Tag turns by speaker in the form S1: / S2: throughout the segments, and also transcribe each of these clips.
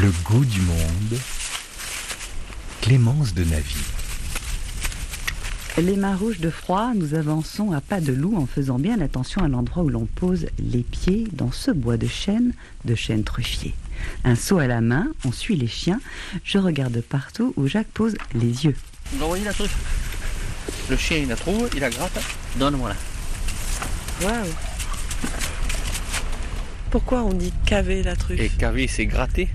S1: Le goût du monde. Clémence de Navy.
S2: Les mains rouges de froid, nous avançons à pas de loup en faisant bien attention à l'endroit où l'on pose les pieds dans ce bois de chêne, de chêne truffier. Un seau à la main, on suit les chiens. Je regarde partout où Jacques pose les yeux.
S3: Vous voyez la truffe? Le chien, il la trouve, il la gratte. Donne-moi la.
S4: Waouh Pourquoi on dit caver la truffe?
S3: Et caver, c'est gratter.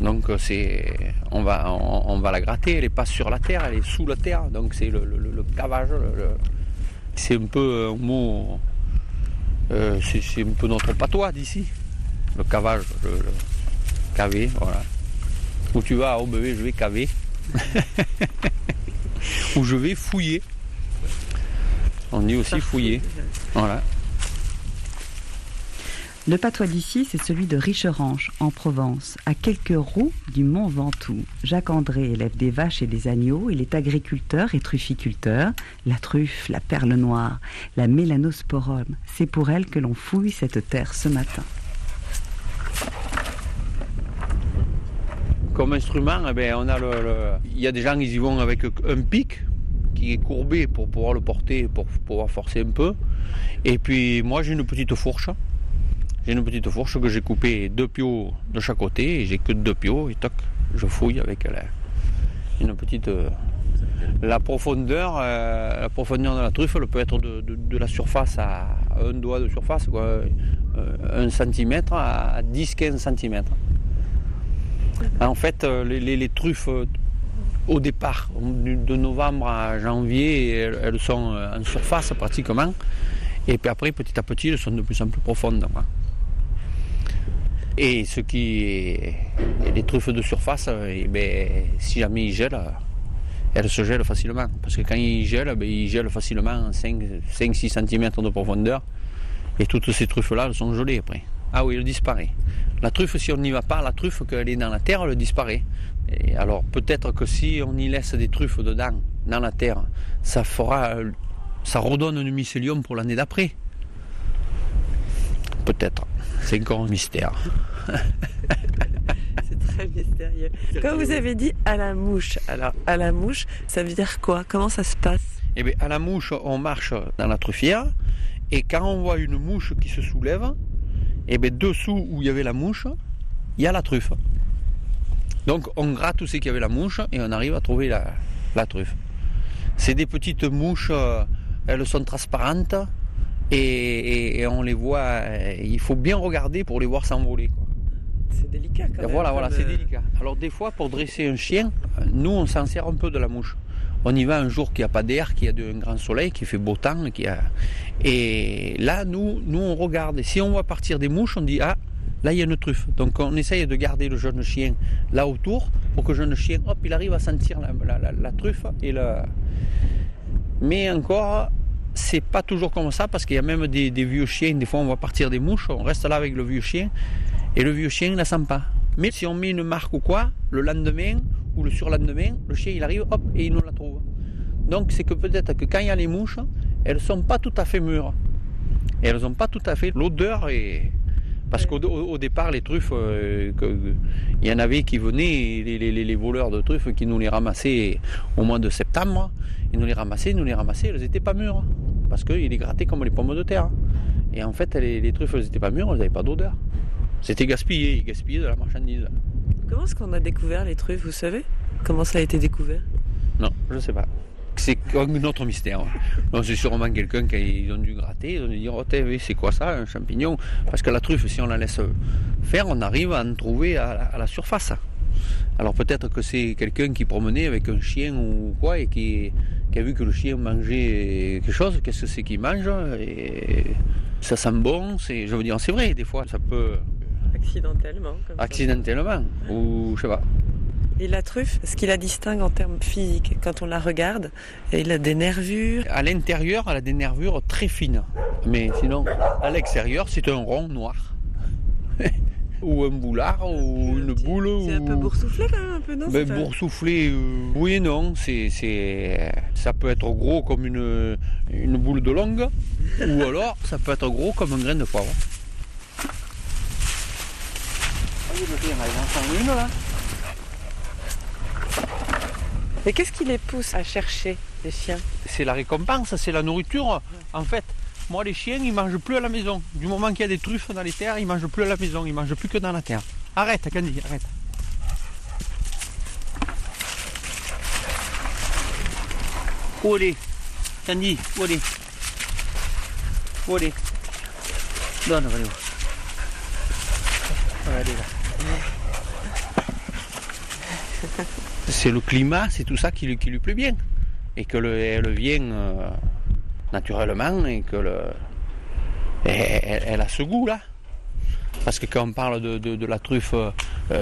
S3: Donc euh, c'est, on va, on, va la gratter. Elle n'est pas sur la terre, elle est sous la terre. Donc c'est le, le- le- cavage. C'est un peu un mot. euh, c'est, un peu notre patois d'ici. Le cavage, le, caver, voilà. Où tu vas, oh bébé, je vais caver. Où je vais fouiller. On dit aussi fouiller. Voilà.
S2: Le patois d'ici, c'est celui de Richerange, en Provence, à quelques roues du Mont Ventoux. Jacques André élève des vaches et des agneaux. Il est agriculteur et trufficulteur. La truffe, la perle noire, la mélanosporum, c'est pour elle que l'on fouille cette terre ce matin.
S3: Comme instrument, eh ben, on a le, il y a des gens ils y vont avec un pic qui est courbé pour pouvoir le porter, pour pouvoir forcer un peu. Et puis moi j'ai une petite fourche. J'ai une petite fourche que j'ai coupé deux piaux de chaque côté et j'ai que deux piaux et toc, je fouille avec la- une petite. euh, la profondeur, euh, la profondeur de la truffe elle peut être de, de- de la surface à un doigt de surface, quoi, euh, un centimètre à 10-15 centimètres. En fait, les, les- les truffes, au départ, de novembre à janvier, elles, sont en surface pratiquement. Et puis après, petit à petit, elles sont de plus en plus profondes. quoi. Et ce qui les truffes de surface, euh, eh ben, si jamais ils gèlent, elles se gèlent facilement. Parce que quand ils gèlent, ben, ils gèlent facilement 5-6 cm de profondeur. Et toutes ces truffes-là, elles sont gelées après. Ah oui, elles disparaissent. La truffe, si on n'y va pas, la truffe, qu'elle est dans la terre, elle disparaît. Et alors peut-être que si on y laisse des truffes dedans, dans la terre, ça fera, ça redonne un mycélium pour l'année d'après. Peut-être. C'est un mystère.
S4: C'est très mystérieux. Quand vous avez dit à la mouche, alors à la mouche, ça veut dire quoi? Comment ça se passe?
S3: Eh bien, à la mouche, on marche dans la truffière, et quand on voit une mouche qui se soulève, eh bien, dessous où il y avait la mouche, il y a la truffe. Donc, on gratte où c'est qu'il y avait la mouche, et on arrive à trouver la, la truffe. C'est des petites mouches, euh, elles sont transparentes, et, et- et on les voit, euh, il faut bien regarder pour les voir s'envoler.
S4: C'est délicat quand même.
S3: voilà, voilà,
S4: comme,
S3: c'est délicat. Alors des fois, pour dresser un chien, nous, on s'en sert un peu de la mouche. On y va un jour qu'il n'y a pas d'air, qu'il y a de- un grand soleil, qu'il fait beau temps. a... Et là, nous, nous, on regarde. Et si on voit partir des mouches, on dit, ah, là, il y a une truffe. Donc on essaye de garder le jeune chien là autour pour que le jeune chien, hop, il arrive à sentir la, la- la- la truffe. Et la... Mais encore, c'est pas toujours comme ça parce qu'il y a même des, des vieux chiens. Des fois, on voit partir des mouches, on reste là avec le vieux chien et le vieux chien ne la sent pas. Mais si on met une marque ou quoi, le lendemain ou le surlendemain, le chien il arrive, hop, et il nous la trouve. Donc c'est que peut-être que quand il y a les mouches, elles sont pas tout à fait mûres. Et elles n'ont pas tout à fait l'odeur. Et... Parce qu'au au- au départ, les truffes, euh, il y en avait qui venaient, les- les voleurs de truffes qui nous les ramassaient au mois de septembre. Ils nous les ramassaient, ils nous les ramassaient, elles n'étaient pas mûres. Parce qu'ils les grattaient comme les pommes de terre. Et en fait, les, les truffes, elles n'étaient pas mûres, elles n'avaient pas d'odeur. C'était gaspillé, ils gaspillaient de la marchandise.
S4: Comment est-ce qu'on a découvert les truffes, vous savez? Comment ça a été découvert?
S3: Non, je ne sais pas. C'est comme un autre mystère. C'est sûrement quelqu'un qui ont dû gratter, ils ont dû dire oh, t'es- c'est quoi ça, un champignon? Parce que la truffe, si on la laisse faire, on arrive à en trouver à, la- à la surface. Alors peut-être que c'est quelqu'un qui promenait avec un chien ou quoi et qui, qui a vu que le chien mangeait quelque chose. Qu'est-ce que c'est qu'il mange Et ça sent bon. C'est, je veux dire, c'est vrai. Des fois, ça peut
S4: Accidentellement. Comme ça.
S3: accidentellement ou je sais pas.
S4: Et la truffe, ce qui la distingue en termes physiques, quand on la regarde, il a des nervures.
S3: À l'intérieur, elle a des nervures très fines. Mais sinon, à l'extérieur, c'est un rond noir. Ou un boulard, ou une boule.
S4: C'est un peu boursouflé quand même, un peu, non
S3: Ben, boursouflé, euh, oui et non. C'est, c'est, ça peut être gros comme une, une boule de longue, ou alors ça peut être gros comme un grain de poivre.
S4: Mais qu'est-ce qui les pousse à chercher, les chiens?
S3: C'est la récompense, c'est la nourriture. En fait, moi, les chiens, ils mangent plus à la maison. Du moment qu'il y a des truffes dans les terres, ils mangent plus à la maison, ils mangent plus que dans la terre. Arrête, Candy, arrête. Où Candy, où elle Donne, allez. Regardez là. C'est le climat, c'est tout ça qui, lui- qui lui plaît bien. Et que le, elle vient euh, naturellement et que le, elle, elle- elle a ce goût-là. Parce que quand on parle de, de- de la truffe, euh,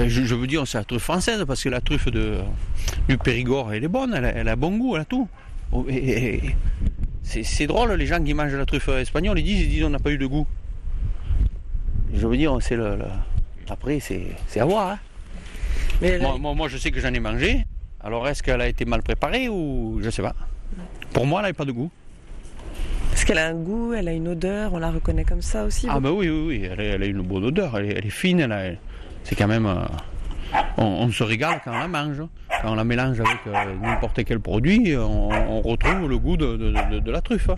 S3: je, je veux dire, c'est la truffe française, parce que la truffe de, du Périgord, elle est bonne, elle a, elle a bon goût, elle a tout. Oh, et- et- et c'est, drôle, les gens qui mangent la truffe espagnole, ils disent, ils disent on n'a pas eu de goût. Je veux dire, c'est le, le- après, c'est, c'est à voir. hein.
S4: Mais
S3: Moi, moi- moi, je sais que j'en ai mangé. Alors, est-ce qu'elle a été mal préparée ou je sais pas Pour moi, elle n'avait pas de goût.
S4: Est-ce qu'elle a un goût, elle a une odeur, on la reconnaît comme ça aussi
S3: Ah, ben oui, oui, oui, elle, a- elle a une bonne odeur, elle est, elle est fine, elle a- c'est quand même. euh, on, on se régale quand on la mange. Quand on la mélange avec euh, n'importe quel produit, on, on retrouve le goût de, de- de- de la truffe, hein,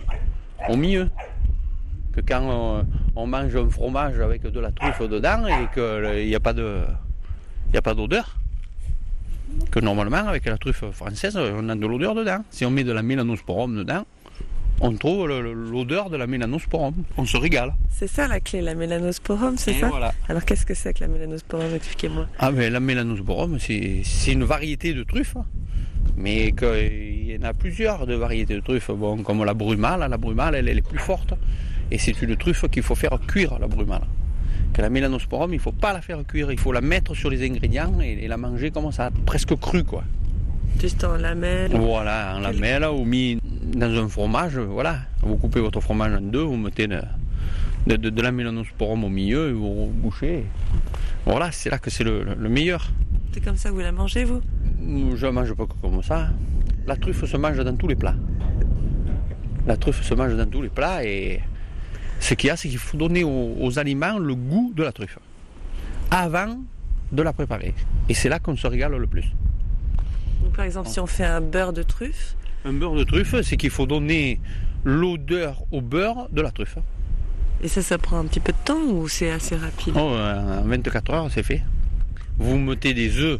S3: au milieu. Que quand euh, on mange un fromage avec de la truffe dedans et qu'il n'y a pas de. Il n'y a pas d'odeur. Que normalement, avec la truffe française, on a de l'odeur dedans. Si on met de la mélanosporum dedans, on trouve l'odeur de la mélanosporum. On se régale.
S4: C'est ça la clé, la mélanosporum, c'est ça
S3: voilà.
S4: Alors qu'est-ce que c'est que la mélanosporum? Expliquez-moi.
S3: Ah ben la mélanosporum, c'est une variété de truffes, mais qu'il y en a plusieurs de variétés de truffes. Bon, comme la brumale, la brumale, elle, elle est plus forte, et c'est une truffe qu'il faut faire cuire, la brumale. Que la mélanosporum, il ne faut pas la faire cuire, il faut la mettre sur les ingrédients et, et la manger comme ça, presque crue, quoi.
S4: Juste en lamelles.
S3: Voilà, en lamelle ou mis dans un fromage, voilà. Vous coupez votre fromage en deux, vous mettez de, de- de- de la mélanosporum au milieu et vous bouchez. Voilà, c'est là que c'est le- le meilleur.
S4: C'est comme ça que vous la mangez, vous?
S3: Je ne mange pas comme ça. La truffe se mange dans tous les plats. La truffe se mange dans tous les plats et ce qu'il y a, c'est qu'il faut donner aux, aux aliments le goût de la truffe avant de la préparer. Et c'est là qu'on se régale le plus.
S4: Donc, Par exemple, si on fait un beurre de truffe,
S3: Un beurre de truffe, c'est qu'il faut donner l'odeur au beurre de la truffe.
S4: et ça, ça prend un petit peu de temps ou c'est assez rapide
S3: Oh, en 24 heures, c'est fait. Vous mettez des œufs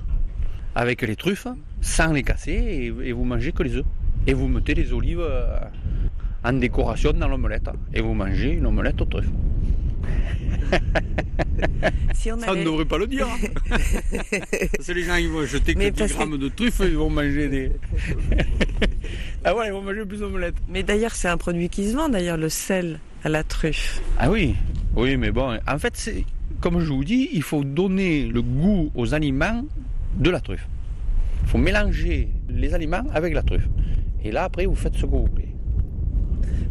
S3: avec les truffes, sans les casser, et, et vous mangez que les œufs. Et vous mettez les olives euh, en décoration dans l'omelette. Et vous mangez une omelette aux truffes.
S4: Si on
S3: Ça, on ne devrait pas le dire. hein. Parce que les gens, ils vont jeter
S4: Mais
S3: que 10
S4: parce que-
S3: grammes de truffes, ils vont manger des... ah ouais, ils vont manger plus d'omelettes.
S4: Mais d'ailleurs, c'est un produit qui se vend, d'ailleurs, le sel à la truffe.
S3: Ah oui, oui, mais bon, en fait, c'est comme je vous dis, il faut donner le goût aux aliments de la truffe. Il faut mélanger les aliments avec la truffe. Et là, après, vous faites ce que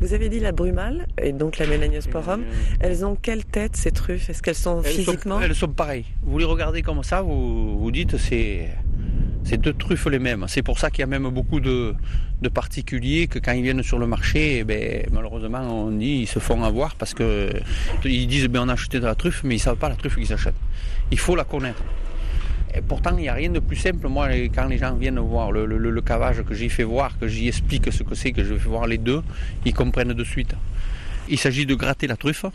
S3: vous
S4: avez dit la brumale et donc la mélaniosporum. Elles ont quelle tête ces truffes? Est-ce qu'elles sont
S3: Elles
S4: physiquement?
S3: sont, elles sont pareilles. Vous les regardez comme ça, vous vous dites c'est c'est deux truffes les mêmes. C'est pour ça qu'il y a même beaucoup de, de particuliers que quand ils viennent sur le marché, eh ben, malheureusement on dit ils se font avoir parce que ils disent ben, on a acheté de la truffe, mais ils ne savent pas la truffe qu'ils achètent. Il faut la connaître. Pourtant, il n'y a rien de plus simple. Moi, quand les gens viennent voir le cavage que j'y fais voir, que j'y explique ce que c'est, que je fais voir les deux, ils comprennent de suite. Il s'agit de gratter la truffe.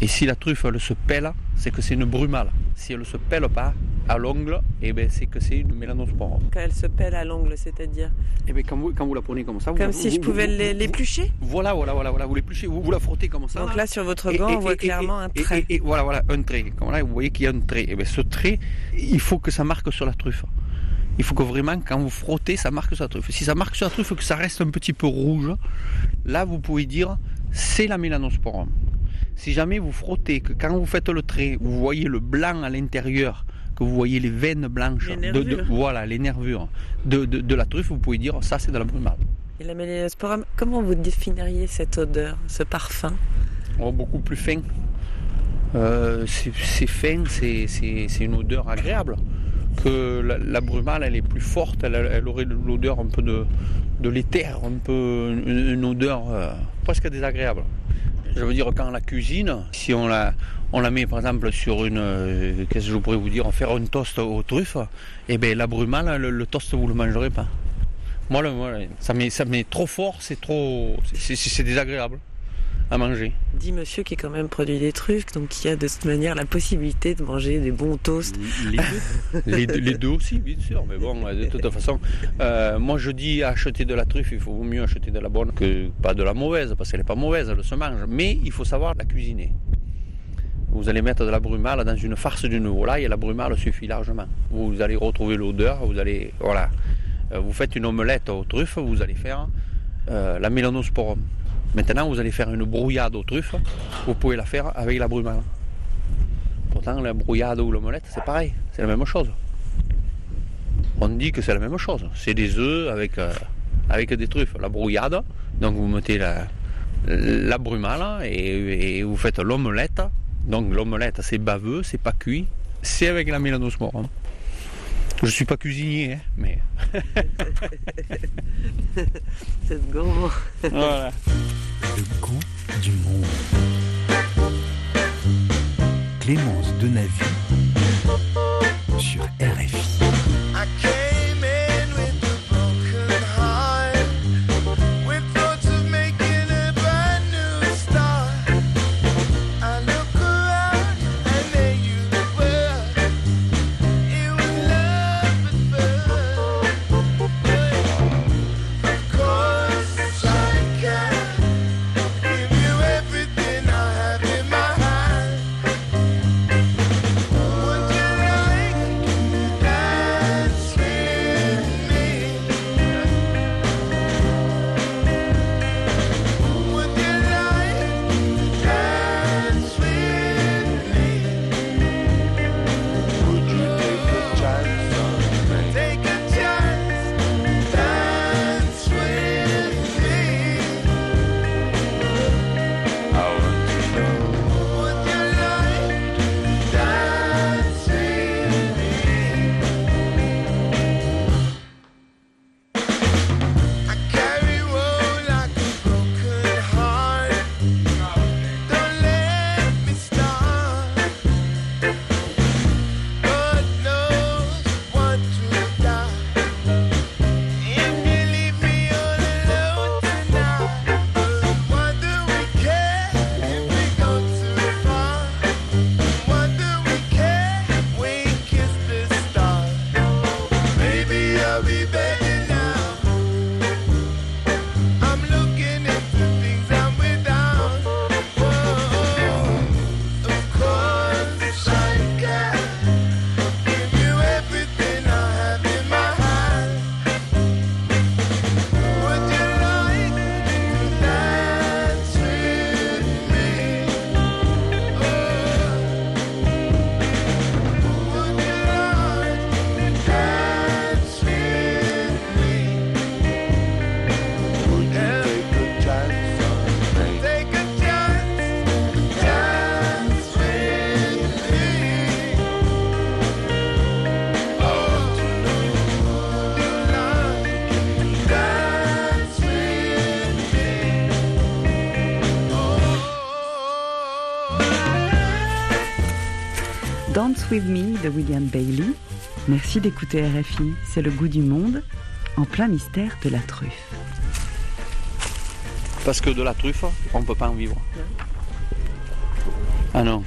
S3: Et si la truffe elle se pèle, c'est que c'est une brumale. Si elle ne se pèle pas à l'ongle, eh ben, c'est que c'est une mélanosporum.
S4: Quand elles se pèlent à l'ongle, c'est-à-dire
S3: Et ben, quand, vous, quand vous la prenez comme ça, vous
S4: Comme
S3: la-
S4: si
S3: vous-
S4: je pouvais l'éplucher?
S3: Voilà, voilà, voilà, voilà, vous l'épluchez, vous, vous la frottez comme ça.
S4: Donc là, sur votre gant,
S3: et-
S4: on voit
S3: et-
S4: clairement un trait.
S3: Et, et voilà, voilà, un trait. Comme là, vous voyez qu'il y a un trait. Et bien, ce trait, il faut que ça marque sur la truffe. Il faut que vraiment, quand vous frottez, ça marque sur la truffe. Si ça marque sur la truffe, que ça reste un petit peu rouge, là, vous pouvez dire, c'est la mélanosporum. Si jamais vous frottez, que quand vous faites le trait, vous voyez le blanc à l'intérieur, que vous voyez les veines blanches,
S4: Les
S3: de, de-
S4: nervures.
S3: voilà, les nervures de, de- de la truffe, vous pouvez dire, ça, c'est de la brumale.
S4: Et la mélaniosporum, comment vous définiriez cette odeur, ce parfum?
S3: Oh, beaucoup plus fin. Euh, c'est fin, c'est- une odeur agréable. Que la, la brumale, elle est plus forte, elle, elle aurait de l'odeur un peu de, de l'éther, un peu une, une odeur euh, presque désagréable. Je veux dire, quand la cuisine, si on la, met par exemple sur une. euh, Qu'est-ce que je pourrais vous dire Faire un toast aux truffes, et bien la brumale, le, le toast, vous le mangerez pas. Moi, ça, met, trop fort, c'est trop. c'est désagréable à manger.
S4: Dit monsieur qui est quand même produit des truffes, donc qui a de toute manière la possibilité de manger des bons toasts.
S3: Les deux. les, deux- les deux aussi, bien sûr. Mais bon, de toute façon, euh, moi je dis acheter de la truffe, il faut mieux acheter de la bonne que pas de la mauvaise, parce qu'elle n'est pas mauvaise, elle se mange. Mais il faut savoir la cuisiner. Vous allez mettre de la brumale dans une farce d'une volaille et la brumale suffit largement. Vous allez retrouver l'odeur, vous allez. Voilà. Euh, Vous faites une omelette aux truffes, vous allez faire euh, la mélanosporum. Maintenant, vous allez faire une brouillade aux truffes, vous pouvez la faire avec la brumale. Pourtant, la brouillade ou l'omelette, c'est pareil, c'est la même chose. On dit que c'est la même chose. C'est des œufs avec, euh, des truffes. La brouillade, donc vous mettez la, la brumale et, et vous faites l'omelette. Donc l'omelette, c'est baveux, c'est pas cuit, c'est avec la mélanosporum. Je suis pas cuisinier, hein, mais
S4: C'est gourmand.
S3: voilà.
S1: Le goût du monde. Clémence Denavue sur RFI.
S5: Dance With Me
S2: de William Bailey. Merci d'écouter RFI, c'est le goût du monde, en plein mystère de la truffe.
S3: Parce que de la truffe, on ne peut pas en vivre. Ah non.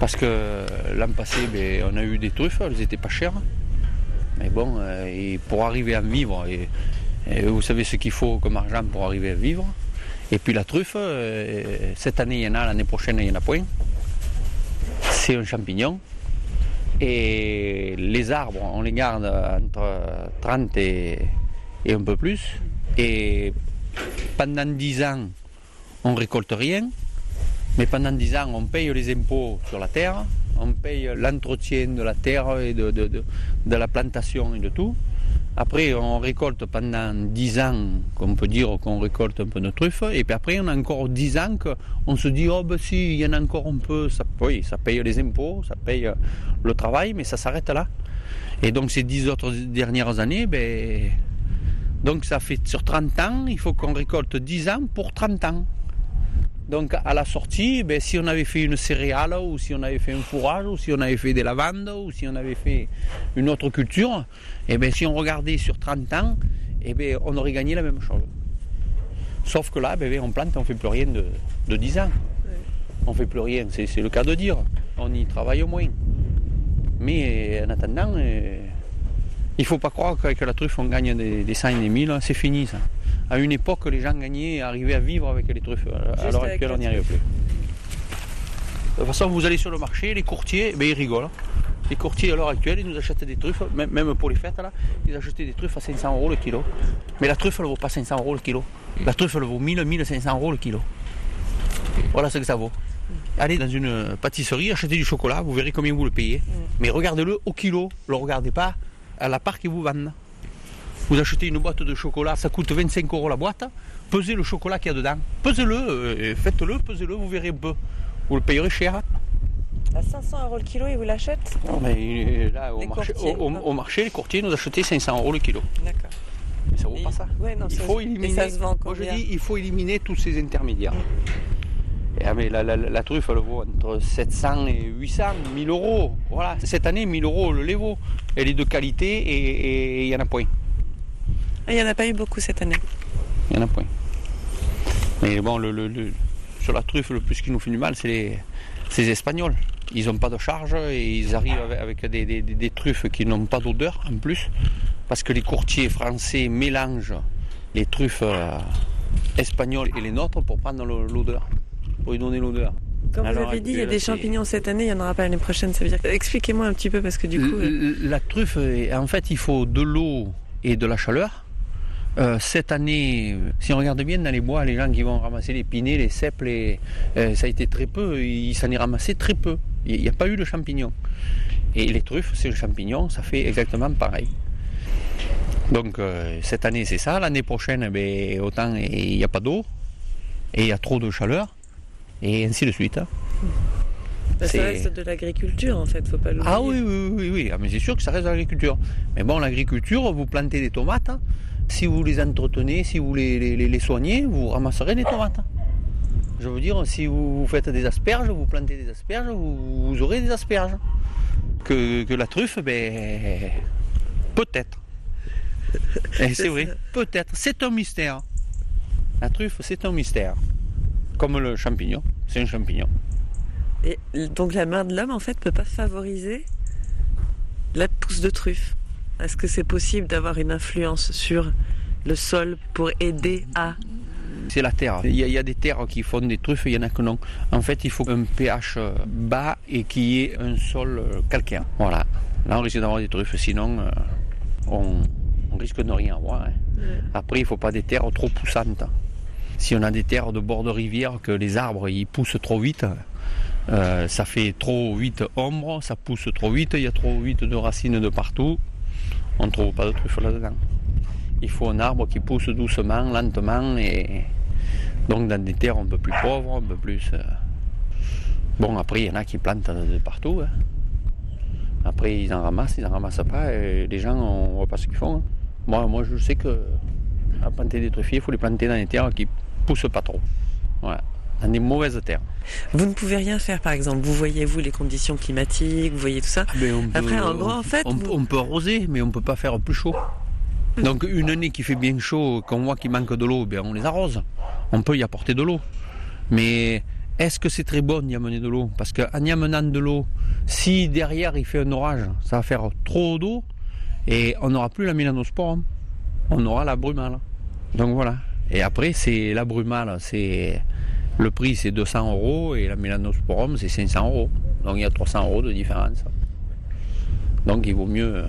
S3: Parce que l'an passé, ben, on a eu des truffes, elles n'étaient pas chères. Mais bon, euh, pour arriver à vivre, vous savez ce qu'il faut comme argent pour arriver à vivre. Et puis la truffe, euh, cette année il y en a, l'année prochaine il n'y en a point. C'est un champignon. Et les arbres, on les garde entre 30 et, un peu plus. Et pendant 10 ans, on récolte rien. Mais pendant 10 ans, on paye les impôts sur la terre, on paye l'entretien de la terre et de la plantation et de tout. Après, on récolte pendant 10 ans, qu'on peut dire qu'on récolte un peu de truffes, et puis après, on a encore 10 ans qu'on se dit, oh ben si, il y en a encore un peu, ça, ça paye les impôts, ça paye le travail, mais ça s'arrête là. Et donc, ces 10 autres dernières années, ben, donc ça fait sur 30 ans, il faut qu'on récolte 10 ans pour 30 ans. Donc à la sortie, ben, si on avait fait une céréale, ou si on avait fait un fourrage, ou si on avait fait des lavandes, ou si on avait fait une autre culture, et ben, si on regardait sur 30 ans, et ben, on aurait gagné la même chose. Sauf que là, ben, ben, on plante, on ne fait plus rien de, de 10 ans. On ne fait plus rien, c'est le cas de dire. On y travaille au moins. Mais en attendant, euh, il ne faut pas croire qu'avec la truffe, on gagne des, des 100 et des 1000, c'est fini ça. À une époque, les gens gagnaient, arrivaient à vivre avec les truffes. À l'heure actuelle, on n'y arrive plus. De toute façon, vous allez sur le marché, les courtiers, ben, ils rigolent. Les courtiers, à l'heure actuelle, ils nous achètent des truffes, même pour les fêtes, là, ils achetaient des truffes à 500 euros le kilo. Mais la truffe, elle ne vaut pas 500 euros le kilo. La truffe, elle vaut 1000, 1500 euros le kilo. Voilà ce que ça vaut. Allez dans une pâtisserie, achetez du chocolat, vous verrez combien vous le payez. Mais regardez-le au kilo, ne le regardez pas à la part qu'ils vous vendent. Vous achetez une boîte de chocolat, ça coûte 25 euros la boîte. Pesez le chocolat qu'il y a dedans. Pesez-le, euh, faites-le, pesez-le, vous verrez un peu. Vous le payerez cher.
S4: À 500 euros le kilo, ils vous l'achètent
S3: Non, mais euh, là, au marché,
S4: courtiers,
S3: au- au- au marché, les courtiers nous achetaient 500 euros le kilo.
S4: D'accord.
S3: Mais ça vaut pas ça.
S4: ouais, non,
S3: il
S4: ça
S3: faut
S4: se-
S3: éliminer.
S4: Ça se vend
S3: Moi je dis, il faut éliminer tous ces intermédiaires. Et, ah, mais la, la- la truffe, elle vaut entre 700 et 800, 1000 euros. Voilà. Cette année, 1000 euros le les vaut. Elle est de qualité et et il y en a point.
S4: Ah, Il n'y en a pas eu beaucoup cette année.
S3: Il y en a point. Mais bon, le, le- le- sur la truffe, le plus qui nous fait du mal, c'est les, Espagnols. Ils n'ont pas de charge et ils arrivent avec, avec des, des- des- truffes qui n'ont pas d'odeur en plus. Parce que les courtiers français mélangent les truffes euh, espagnoles et les nôtres pour prendre l'odeur, pour y donner l'odeur.
S4: Comme vous avez dit, il y a des champignons cette année, il n'y en aura pas l'année prochaine. Ça veut dire... Expliquez-moi un petit peu parce que du coup... euh,
S3: La truffe, en fait, il faut de l'eau et de la chaleur. Euh, cette année, si on regarde bien dans les bois, les gens qui vont ramasser les pinets, les cèpes, les- euh, ça a été très peu, il s'en est ramassé très peu. Il n'y a pas eu de champignons. Et les truffes, c'est le champignon, ça fait exactement pareil. Donc euh, cette année c'est ça, l'année prochaine ben, autant il n'y a pas d'eau et il y a trop de chaleur et ainsi de suite. hein.
S4: bah, ça reste de l'agriculture en fait, faut pas l'oublier.
S3: Ah oui, oui, oui, oui. Ah, mais c'est sûr que ça reste de l'agriculture. Mais bon, l'agriculture, vous plantez des tomates. Si vous les entretenez, si vous les, soignez, vous ramasserez des tomates. Je veux dire, si vous, faites des asperges, vous plantez des asperges, vous, aurez des asperges. Que, que la truffe, ben, peut-être. C'est vrai, peut-être. C'est un mystère. La truffe, c'est un mystère. Comme le champignon, c'est un champignon.
S4: Et donc la main de l'homme en fait peut pas favoriser la pousse de truffe. Est-ce que c'est possible d'avoir une influence sur le sol pour aider à
S3: C'est la terre. Il y, a, il y a des terres qui font des truffes, il y en a que non. En fait, il faut un pH bas et qu'il y ait un sol calcaire. Voilà. Là, on risque d'avoir des truffes, sinon, euh, on, on risque de ne rien avoir. hein. Après, il ne faut pas des terres trop poussantes. Si on a des terres de bord de rivière, que les arbres ils poussent trop vite, euh, ça fait trop vite ombre, ça pousse trop vite, il y a trop vite de racines de partout. On ne trouve pas de truffes là-dedans. Il faut un arbre qui pousse doucement, lentement, et donc dans des terres un peu plus pauvres, un peu plus. euh, Bon, après, il y en a qui plantent de partout. hein. Après, ils en ramassent, ils en ramassent pas, et les gens, on voit pas ce qu'ils font. hein. Moi, je sais que à planter des truffiers, il faut les planter dans des terres qui poussent pas trop. Voilà. Dans des mauvaises terres.
S4: Vous ne pouvez rien faire par exemple. Vous voyez vous les conditions climatiques, vous voyez tout ça.
S3: Mais on
S4: Après, en gros, en fait,
S3: on,
S4: vous-
S3: on peut arroser, mais on peut pas faire plus chaud. Donc une année qui fait bien chaud, qu'on voit qu'il manque de l'eau, ben on les arrose. On peut y apporter de l'eau. Mais est-ce que c'est très bon d'y amener de l'eau? Parce qu'en y amenant de l'eau, si derrière il fait un orage, ça va faire trop d'eau et on n'aura plus la mélanospore. hein. On aura la brumale. Donc voilà. Et après, c'est la brumale, c'est le prix c'est 200 euros et la mélanosporum c'est 500 euros. Donc il y a 300 euros de différence. Donc il vaut mieux euh,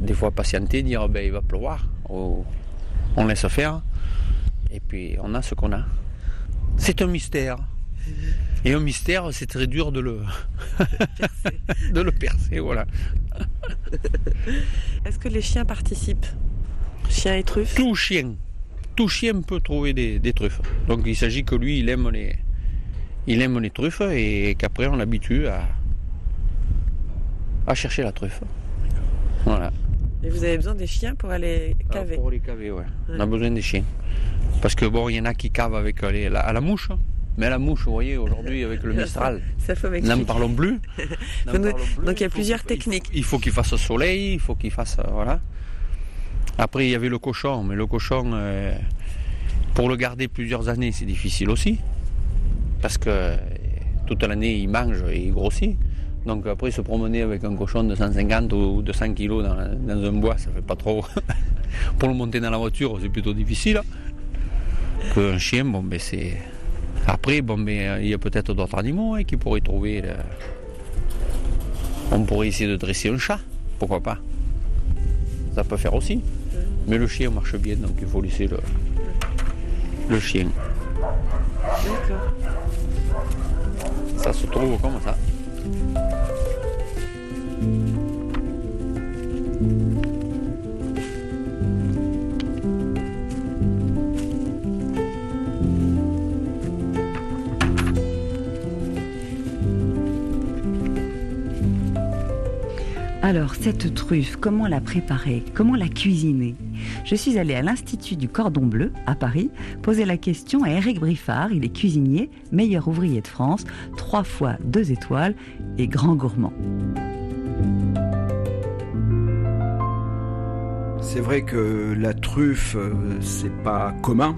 S3: des fois patienter, dire ben, il va pleuvoir, ou on laisse faire, et puis on a ce qu'on a. C'est un mystère. Et un mystère, c'est très dur de le, de le percer, voilà.
S4: Est-ce que les chiens participent? Chiens et truffes?
S3: Tout chien, tout chien peut trouver des, des truffes. Donc il s'agit que lui, il aime les, il aime les truffes et qu'après on l'habitue à, à chercher la truffe. Voilà.
S4: Et vous avez besoin des chiens pour aller
S3: Ah,
S4: caver.
S3: Pour les caver, ouais. On a besoin des chiens. Parce que bon, il y en a qui cavent avec les- la, à la mouche. Mais la mouche, vous voyez, aujourd'hui, avec le Mistral, n'en parlons plus.
S4: Donc,
S3: parlons plus.
S4: donc il y a plusieurs techniques.
S3: Il faut qu'il fasse soleil, il faut qu'il fasse. euh, Voilà. Après, il y avait le cochon, mais le cochon, euh, pour le garder plusieurs années, c'est difficile aussi. Parce que euh, toute l'année, il mange et il grossit. Donc après, se promener avec un cochon de 150 ou 200 kilos dans, un bois, ça fait pas trop. pour le monter dans la voiture, c'est plutôt difficile. Qu'un chien, bon, ben c'est. Après, bon, ben, il y a peut-être d'autres animaux hein, qui pourraient trouver. On pourrait essayer de dresser un chat, pourquoi pas. Ça peut faire aussi. Mais le chien marche bien, donc il faut laisser le, le chien. Ça se trouve comme ça.
S2: Alors, cette truffe, comment la préparer? Comment la cuisiner? Je suis allée à l'Institut du Cordon Bleu, à Paris, poser la question à Eric Briffard. Il est cuisinier, meilleur ouvrier de France, trois fois deux étoiles et grand gourmand.
S6: C'est vrai que truffe, euh, c'est pas commun.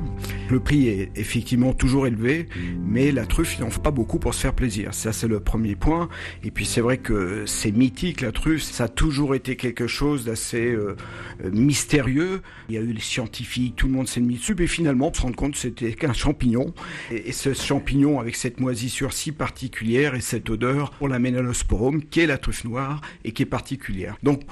S6: Le prix est effectivement toujours élevé, mais la truffe, il n'en faut pas beaucoup pour se faire plaisir. Ça, c'est le premier point. Et puis, c'est vrai que c'est mythique, la truffe. Ça a toujours été quelque chose d'assez euh, euh, mystérieux. Il y a eu les scientifiques, tout le monde s'est mis dessus, et finalement, on se rend compte que c'était qu'un champignon. Et, ce champignon, avec cette moisissure si particulière et cette odeur, on l'amène à l'osporum, qui est la truffe noire et qui est particulière. Donc,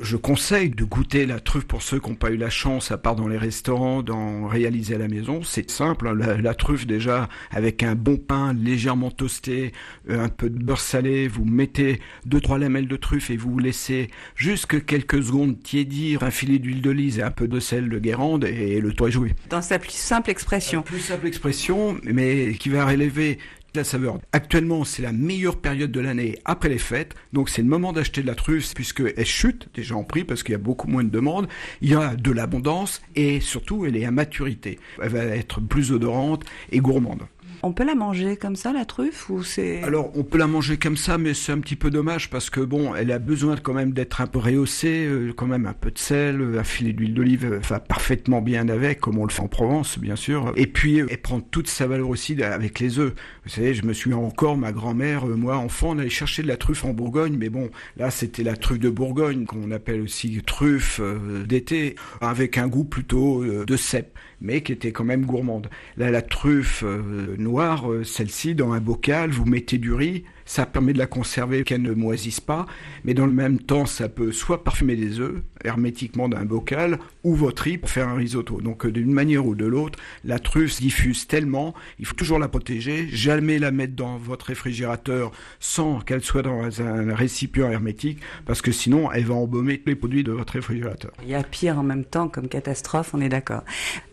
S6: je conseille de goûter la truffe pour ceux qui n'ont pas eu la chance, à part dans les restaurants, d'en réaliser à la maison. C'est simple, hein, la, la truffe déjà avec un bon pain légèrement toasté, euh, un peu de beurre salé, vous mettez deux trois lamelles de truffe et vous laissez jusque quelques secondes tiédir un filet d'huile d'olive et un peu de sel de Guérande et le toit est joué.
S2: Dans sa plus simple expression.
S6: Plus simple expression, mais qui va relever la saveur. Actuellement, c'est la meilleure période de l'année après les fêtes, donc c'est le moment d'acheter de la truffe puisque elle chute déjà en prix parce qu'il y a beaucoup moins de demandes. Il y a de l'abondance et surtout elle est à maturité. Elle va être plus odorante et gourmande.
S2: On peut la manger comme ça, la truffe, ou c'est...
S6: Alors, on peut la manger comme ça, mais c'est un petit peu dommage parce que bon, elle a besoin quand même d'être un peu rehaussée, euh, quand même un peu de sel, euh, un filet d'huile d'olive euh, va parfaitement bien avec, comme on le fait en Provence, bien sûr. Et puis, euh, elle prend toute sa valeur aussi avec les œufs. Vous savez, je me souviens encore, ma grand-mère, euh, moi, enfant, on allait chercher de la truffe en Bourgogne, mais bon, là, c'était la truffe de Bourgogne, qu'on appelle aussi truffe euh, d'été, avec un goût plutôt euh, de cèpe mais qui était quand même gourmande. Là, la truffe euh, noire, euh, celle-ci, dans un bocal, vous mettez du riz, ça permet de la conserver, qu'elle ne moisisse pas, mais dans le même temps, ça peut soit parfumer des œufs, hermétiquement d'un bocal, ou votre riz pour faire un risotto. Donc, euh, d'une manière ou de l'autre, la truffe se diffuse tellement, il faut toujours la protéger, jamais la mettre dans votre réfrigérateur sans qu'elle soit dans un récipient hermétique, parce que sinon, elle va embaumer tous les produits de votre réfrigérateur.
S2: Il y a pire en même temps comme catastrophe, on est d'accord.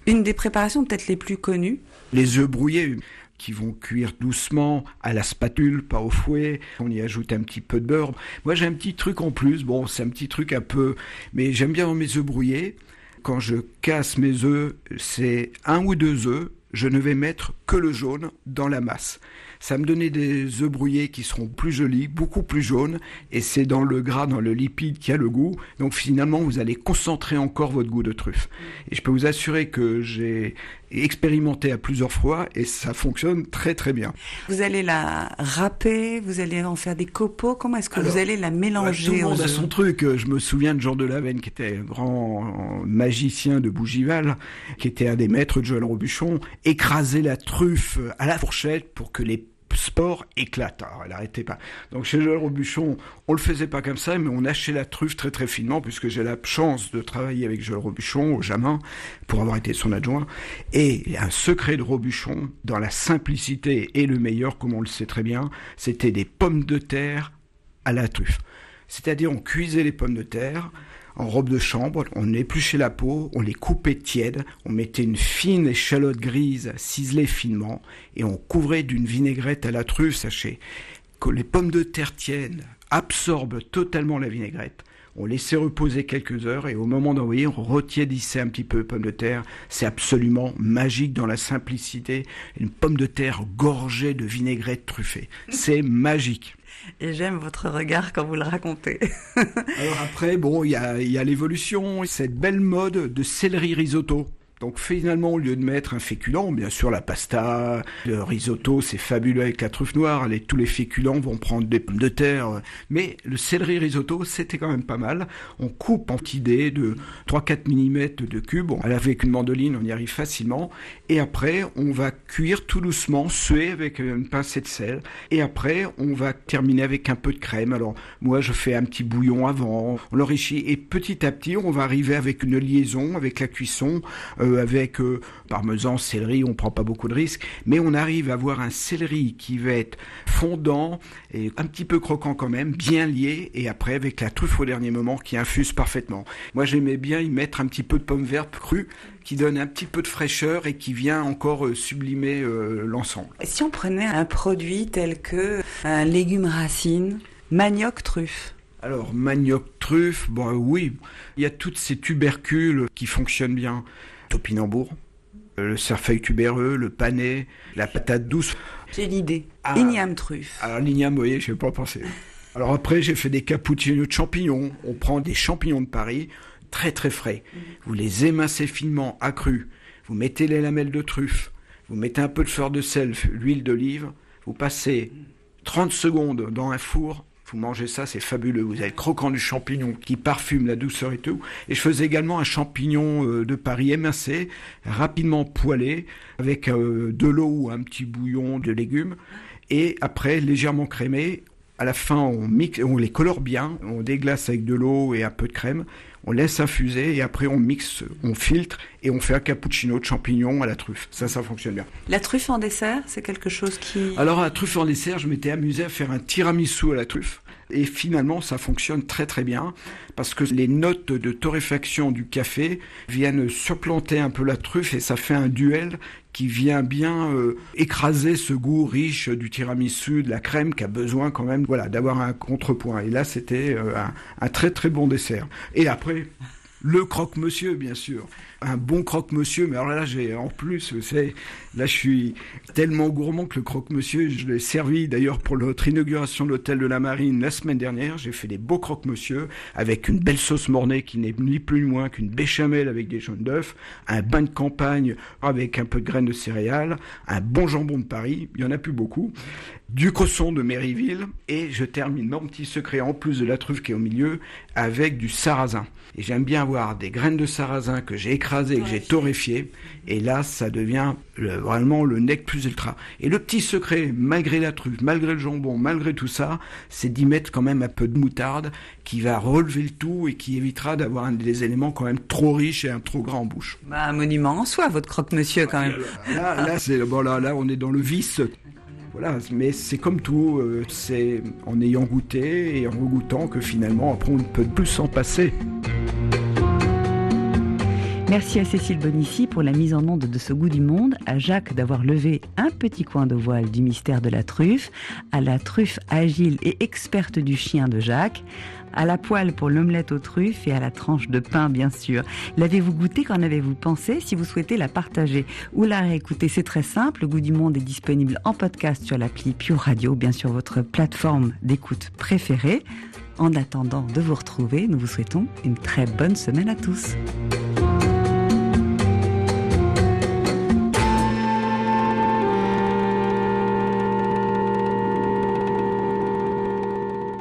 S2: Une des préparations peut-être les plus connues,
S6: les œufs brouillés qui vont cuire doucement à la spatule, pas au fouet. On y ajoute un petit peu de beurre. Moi, j'ai un petit truc en plus. Bon, c'est un petit truc un peu, mais j'aime bien mes œufs brouillés. Quand je casse mes œufs, c'est un ou deux œufs. Je ne vais mettre que le jaune dans la masse. Ça me donnait des œufs brouillés qui seront plus jolis, beaucoup plus jaunes, et c'est dans le gras, dans le lipide qui a le goût. Donc finalement, vous allez concentrer encore votre goût de truffe. Et je peux vous assurer que j'ai expérimenté à plusieurs fois et ça fonctionne très très bien.
S2: vous allez la râper, vous allez en faire des copeaux, comment est-ce que
S6: Alors,
S2: vous allez la
S6: Ouais,
S2: mélanger
S6: tout le monde a son truc. Je me souviens de Jean de Lavenne, qui était un grand magicien de Bougival, qui était un des maîtres de Joël Robuchon, écraser la truffe à la fourchette pour que les spores éclatent. Alors, elle n'arrêtait pas. Donc chez Joël Robuchon, on le faisait pas comme ça, mais on hachait la truffe très très finement, puisque j'ai la chance de travailler avec Joël Robuchon au Jamin, pour avoir été son adjoint. Et un secret de Robuchon, dans la simplicité et le meilleur, comme on le sait très bien, c'était des pommes de terre à la truffe. C'est-à-dire on cuisait les pommes de terre en robe de chambre, on épluchait la peau, on les coupait tièdes, on mettait une fine échalote grise ciselée finement et on couvrait d'une vinaigrette à la truffe, sachez. Que les pommes de terre tiennent, absorbent totalement la vinaigrette. On laissait reposer quelques heures et au moment d'envoyer, on retiédissait un petit peu pommes de terre. C'est absolument magique dans la simplicité. Une pomme de terre gorgée de vinaigrette truffée. C'est magique.
S2: Et j'aime votre regard quand vous le racontez.
S6: Alors après, bon, il y a, l'évolution, cette belle mode de céleri risotto. Donc finalement, au lieu de mettre un féculent, bien sûr la pasta, le risotto, c'est fabuleux avec la truffe noire, tous les féculents vont prendre des pommes de terre, mais le céleri risotto, c'était quand même pas mal. On coupe en petits dés de 3-4 mm de cubes, bon, avec une mandoline, on y arrive facilement, et après, on va cuire tout doucement, suer avec une pincée de sel, et après, on va terminer avec un peu de crème. Alors, moi, je fais un petit bouillon avant, on l'enrichit, et petit à petit, on va arriver avec une liaison, avec la cuisson, euh, avec euh, parmesan, céleri, on prend pas beaucoup de risques, mais on arrive à avoir un céleri qui va être fondant et un petit peu croquant quand même, bien lié, et après avec la truffe au dernier moment qui infuse parfaitement. Moi j'aimais bien y mettre un petit peu de pomme verte crue qui donne un petit peu de fraîcheur et qui vient encore euh, sublimer euh, l'ensemble.
S2: Si on prenait un produit tel que un légume racine, manioc truffe,
S6: Alors, manioc truffe, bon oui, il y a toutes ces tubercules qui fonctionnent bien. Topinambour, le cerfeuil tubéreux, le panais, la patate douce.
S2: j'ai l'idée.
S6: Ah.
S2: Igname truffe.
S6: Alors l'igname, vous voyez, je n'ai pas pensé. Alors après, j'ai fait des cappuccinos de champignons. On prend des champignons de Paris, très très frais. Vous les émincez finement, accrus. Vous mettez les lamelles de truffe. Vous mettez un peu de fleur de sel, l'huile d'olive. Vous passez 30 secondes dans un four. Vous mangez ça, c'est fabuleux. Vous avez le croquant du champignon qui parfume la douceur et tout. Et je faisais également un champignon euh, de Paris émincé, rapidement poêlé, avec euh, de l'eau ou un petit bouillon de légumes. Et après, légèrement crémé. À la fin, on mixe, on les colore bien. On déglace avec de l'eau et un peu de crème. On laisse infuser et après on mixe, on filtre et on fait un cappuccino de champignons à la truffe. Ça, ça fonctionne bien.
S2: La truffe en dessert, c'est quelque chose qui...
S6: Alors, à truffe en dessert, je m'étais amusé à faire un tiramisu à la truffe. Et finalement, ça fonctionne très très bien parce que les notes de torréfaction du café viennent supplanter un peu la truffe et ça fait un duel qui vient bien euh, écraser ce goût riche du tiramisu, de la crème qui a besoin quand même voilà, d'avoir un contrepoint. Et là, c'était euh, un, très très bon dessert. Et après, le croque-monsieur, bien sûr. Un bon croque-monsieur, mais alors là, j'ai en plus, c'est là, je suis tellement gourmand que le croque-monsieur, je l'ai servi d'ailleurs pour notre inauguration de l'hôtel de la Marine la semaine dernière. J'ai fait des beaux croque-monsieur avec une belle sauce mornay qui n'est ni plus ni moins qu'une béchamel avec des jaunes d'œufs, un bain de campagne avec un peu de graines de céréales, un bon jambon de Paris, il y en a plus beaucoup, du cosson de Méryville, et je termine mon petit secret en plus de la truffe qui est au milieu avec du sarrasin. Et j'aime bien avoir des graines de sarrasin que j'ai écrasées, que j'ai torréfiées, et là, ça devient le- vraiment le nec plus ultra. Et le petit secret, malgré la truffe, malgré le jambon, malgré tout ça, c'est d'y mettre quand même un peu de moutarde qui va relever le tout et qui évitera d'avoir des éléments quand même trop riches et un trop grand en bouche.
S2: Bah, un monument en soi, votre croque-monsieur, quand même.
S6: Là, là, c'est bon, là, là, on est dans le vice. Voilà, mais c'est comme tout, euh, c'est en ayant goûté et en regoûtant que finalement après on ne peut plus s'en passer.
S2: Merci à Cécile Bonissi pour la mise en onde de ce goût du monde, à Jacques d'avoir levé un petit coin de voile du mystère de la truffe, à la truffe agile et experte du chien de Jacques, à la poêle pour l'omelette aux truffes et à la tranche de pain bien sûr. L'avez-vous goûté? Qu'en avez-vous pensé? Si vous souhaitez la partager ou la réécouter, c'est très simple. Le goût du monde est disponible en podcast sur l'appli Pure Radio, bien sûr votre plateforme d'écoute préférée. En attendant de vous retrouver, nous vous souhaitons une très bonne semaine à tous.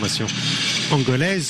S7: Angolaise